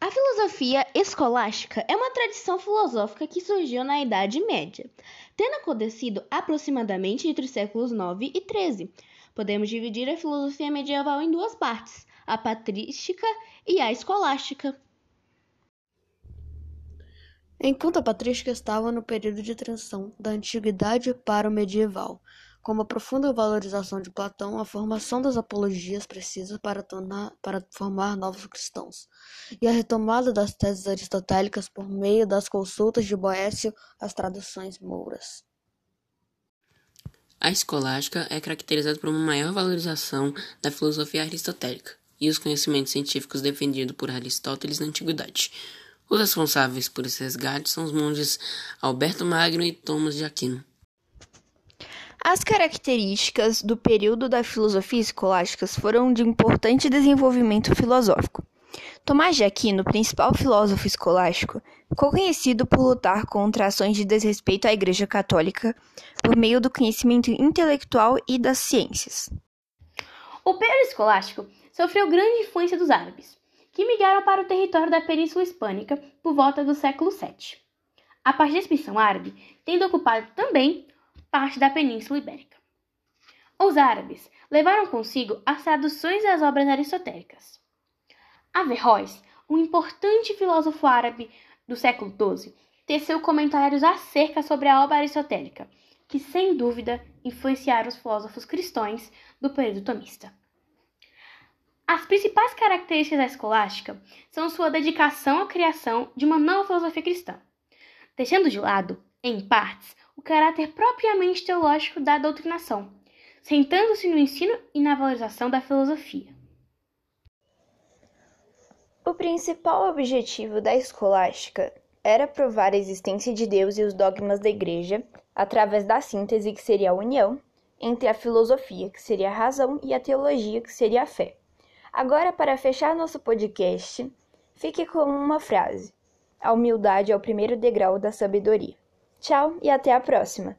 A filosofia escolástica é uma tradição filosófica que surgiu na Idade Média, tendo acontecido aproximadamente entre os séculos 9 e 13. Podemos dividir a filosofia medieval em duas partes, a patrística e a escolástica. Enquanto a patrística estava no período de transição da antiguidade para o medieval, com a profunda valorização de Platão, a formação das apologias precisa para, tornar, para formar novos cristãos, e a retomada das teses aristotélicas por meio das consultas de Boécio às traduções mouras. A escolástica é caracterizada por uma maior valorização da filosofia aristotélica e os conhecimentos científicos defendidos por Aristóteles na antiguidade. Os responsáveis por esse resgate são os monges Alberto Magno e Thomas de Aquino. As características do período da filosofia escolástica foram de importante desenvolvimento filosófico. Tomás de Aquino, principal filósofo escolástico, ficou conhecido por lutar contra ações de desrespeito à Igreja Católica por meio do conhecimento intelectual e das ciências. O período escolástico sofreu grande influência dos árabes, que migraram para o território da Península Hispânica por volta do século VII. A expedição árabe, tendo ocupado também parte da Península Ibérica. Os árabes levaram consigo as traduções das obras aristotélicas. Averroes, um importante filósofo árabe do século XII, teceu comentários acerca sobre a obra aristotélica, que sem dúvida influenciaram os filósofos cristãos do período tomista. As principais características da escolástica são sua dedicação à criação de uma nova filosofia cristã, deixando de lado, em partes, caráter propriamente teológico da doutrinação, sentando-se no ensino e na valorização da filosofia. O principal objetivo da escolástica era provar a existência de Deus e os dogmas da Igreja através da síntese, que seria a união, entre a filosofia, que seria a razão, e a teologia, que seria a fé. Agora, para fechar nosso podcast, fique com uma frase: A humildade é o primeiro degrau da sabedoria. Tchau e até a próxima!